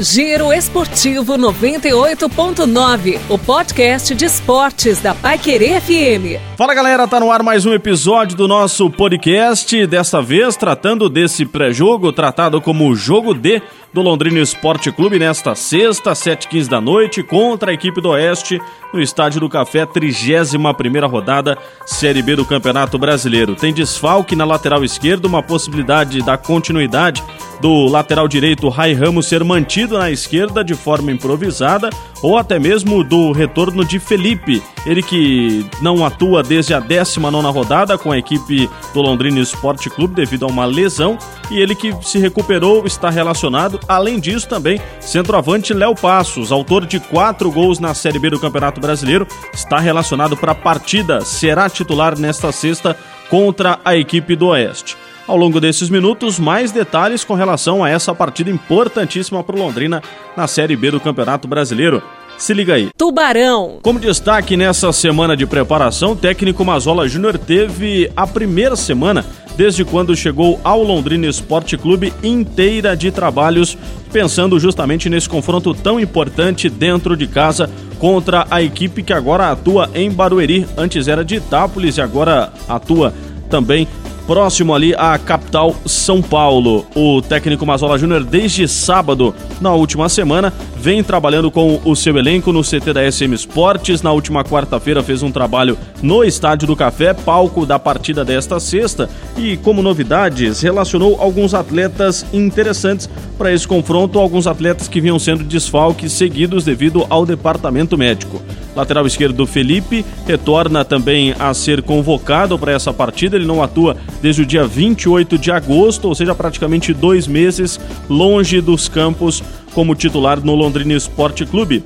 Giro Esportivo 98.9, o podcast de esportes da Paiquerê FM. Fala galera, tá no ar mais um episódio do nosso podcast, desta vez tratando desse pré-jogo, tratado como Jogo D do Londrina Esporte Clube nesta sexta, 7h15 da noite, contra a equipe do Oeste, no Estádio do Café, 31 rodada, Série B do Campeonato Brasileiro. Tem desfalque na lateral esquerda, uma possibilidade da continuidade do lateral direito Rai Ramos ser mantido na esquerda de forma improvisada, ou até mesmo do retorno de Felipe, ele que não atua desde a 19 rodada com a equipe do Londrina Esporte Clube devido a uma lesão, e ele que se recuperou está relacionado. Além disso, também, centroavante Léo Passos, autor de quatro gols na Série B do Campeonato Brasileiro, está relacionado para a partida, será titular nesta sexta contra a equipe do Oeste. Ao longo desses minutos, mais detalhes com relação a essa partida importantíssima para o Londrina na Série B do Campeonato Brasileiro. Se liga aí. Tubarão. Como destaque nessa semana de preparação, o técnico Mazola Júnior teve a primeira semana desde quando chegou ao Londrina Esporte Clube inteira de trabalhos, pensando justamente nesse confronto tão importante dentro de casa contra a equipe que agora atua em Barueri. Antes era de Itápolis e agora atua também próximo ali à capital São Paulo. O técnico Mazola Júnior, desde sábado, na última semana, vem trabalhando com o seu elenco no CT da SM Esportes. Na última quarta-feira fez um trabalho no Estádio do Café, palco da partida desta sexta, e como novidades, relacionou alguns atletas interessantes para esse confronto, alguns atletas que vinham sendo desfalques seguidos devido ao departamento médico. Lateral esquerdo Felipe retorna também a ser convocado para essa partida. Ele não atua desde o dia 28 de agosto, ou seja, praticamente dois meses longe dos campos como titular no Londrina Esporte Clube.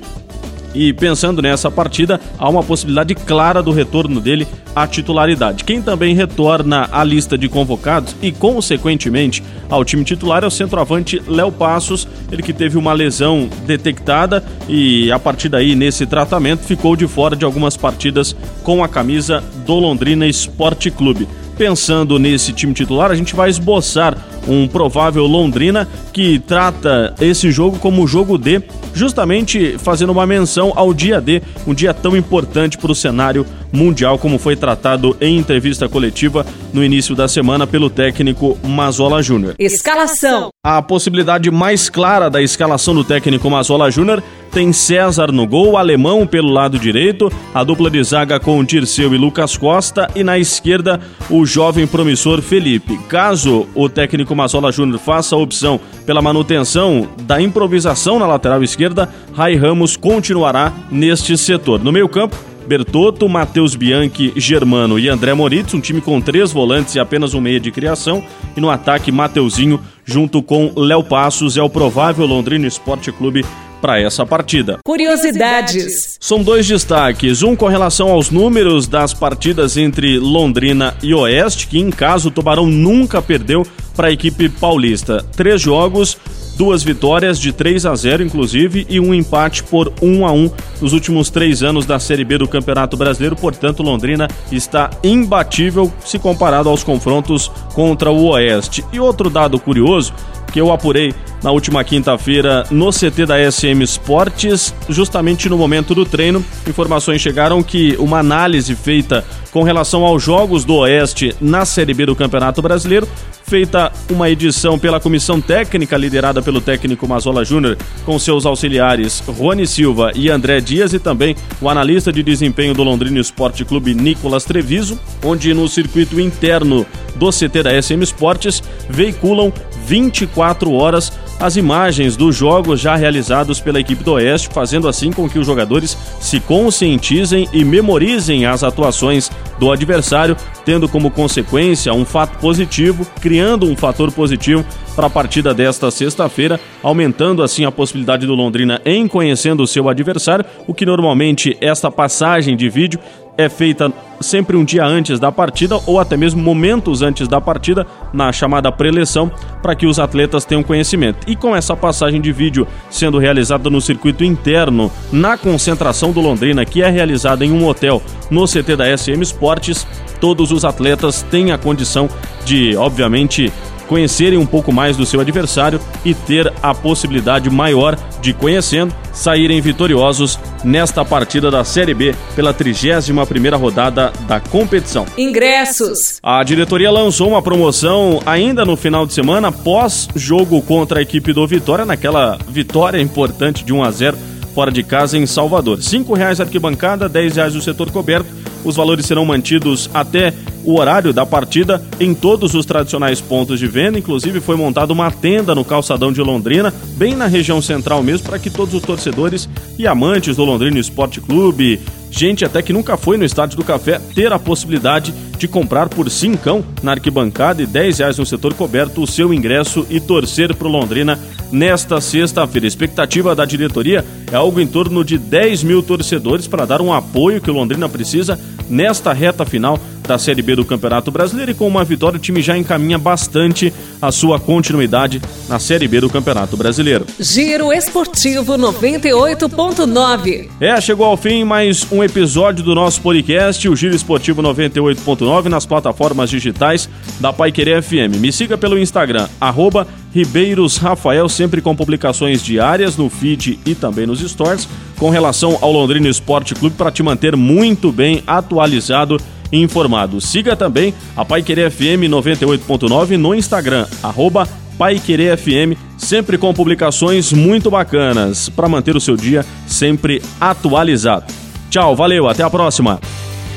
E pensando nessa partida, há uma possibilidade clara do retorno dele à titularidade. Quem também retorna à lista de convocados e, consequentemente, ao time titular é o centroavante Léo Passos, ele que teve uma lesão detectada e, a partir daí, nesse tratamento, ficou de fora de algumas partidas com a camisa do Londrina Esporte Clube pensando nesse time titular, a gente vai esboçar um provável Londrina que trata esse jogo como jogo D, justamente fazendo uma menção ao dia D, um dia tão importante para o cenário mundial, como foi tratado em entrevista coletiva no início da semana pelo técnico Mazola Júnior. Escalação. A possibilidade mais clara da escalação do técnico Mazola Júnior tem César no gol, alemão pelo lado direito, a dupla de zaga com Dirceu e Lucas Costa e na esquerda o jovem promissor Felipe. Caso o técnico Mazola Júnior faça a opção pela manutenção da improvisação na lateral esquerda, Rai Ramos continuará neste setor. No meio-campo, Bertotto, Matheus Bianchi, Germano e André Moritz, um time com três volantes e apenas um meia de criação. E no ataque, Mateuzinho junto com Léo Passos, é o provável Londrina Esporte Clube para essa partida. Curiosidades. São dois destaques, um com relação aos números das partidas entre Londrina e Oeste, que em caso o Tubarão nunca perdeu para a equipe paulista. Três jogos, duas vitórias de 3 a 0 inclusive e um empate por 1 a 1 nos últimos três anos da Série B do Campeonato Brasileiro. Portanto, Londrina está imbatível se comparado aos confrontos contra o Oeste. E outro dado curioso que eu apurei na última quinta-feira no CT da SM Esportes, justamente no momento do treino. Informações chegaram que uma análise feita com relação aos jogos do Oeste na Série B do Campeonato Brasileiro feita uma edição pela comissão técnica liderada pelo técnico Mazola Júnior, com seus auxiliares Rony Silva e André Dias e também o analista de desempenho do Londrina Esporte Clube Nicolas Treviso, onde no circuito interno do CT da SM Esportes veiculam 24 horas as imagens dos jogos já realizados pela equipe do Oeste, fazendo assim com que os jogadores se conscientizem e memorizem as atuações do adversário, tendo como consequência um fato positivo, criando um fator positivo para a partida desta sexta-feira, aumentando assim a possibilidade do Londrina em conhecendo o seu adversário, o que normalmente esta passagem de vídeo é feita sempre um dia antes da partida ou até mesmo momentos antes da partida, na chamada preleção, para que os atletas tenham conhecimento. E com essa passagem de vídeo sendo realizada no circuito interno, na concentração do Londrina, que é realizada em um hotel no CT da SM Esportes, todos os atletas têm a condição de, obviamente, conhecerem um pouco mais do seu adversário e ter a possibilidade maior de conhecendo saírem vitoriosos nesta partida da Série B pela 31ª rodada da competição. Ingressos. A diretoria lançou uma promoção ainda no final de semana pós jogo contra a equipe do Vitória naquela vitória importante de 1 a 0 fora de casa em Salvador. R$ reais arquibancada, R$ reais o setor coberto. Os valores serão mantidos até o horário da partida em todos os tradicionais pontos de venda. Inclusive, foi montada uma tenda no calçadão de Londrina, bem na região central mesmo, para que todos os torcedores e amantes do Londrina Esporte Clube, gente até que nunca foi no Estádio do Café, ter a possibilidade de comprar por cincão na arquibancada e 10 reais no setor coberto o seu ingresso e torcer para o Londrina nesta sexta-feira. A expectativa da diretoria é algo em torno de 10 mil torcedores para dar um apoio que o Londrina precisa nesta reta final da Série B do Campeonato Brasileiro e com uma vitória o time já encaminha bastante a sua continuidade na Série B do Campeonato Brasileiro. Giro Esportivo 98.9. É, chegou ao fim mais um episódio do nosso podcast, o Giro Esportivo 98.9 nas plataformas digitais da Pai Querer FM. Me siga pelo Instagram, arroba Ribeiros Rafael, sempre com publicações diárias no feed e também nos stores, com relação ao Londrina Esporte Clube, para te manter muito bem atualizado informado. Siga também a Pai Querer FM 98.9 no Instagram, arroba Pai Querer FM, sempre com publicações muito bacanas, para manter o seu dia sempre atualizado. Tchau, valeu, até a próxima!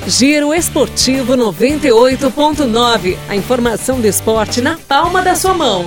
Giro Esportivo 98.9. A informação do esporte na palma da sua mão.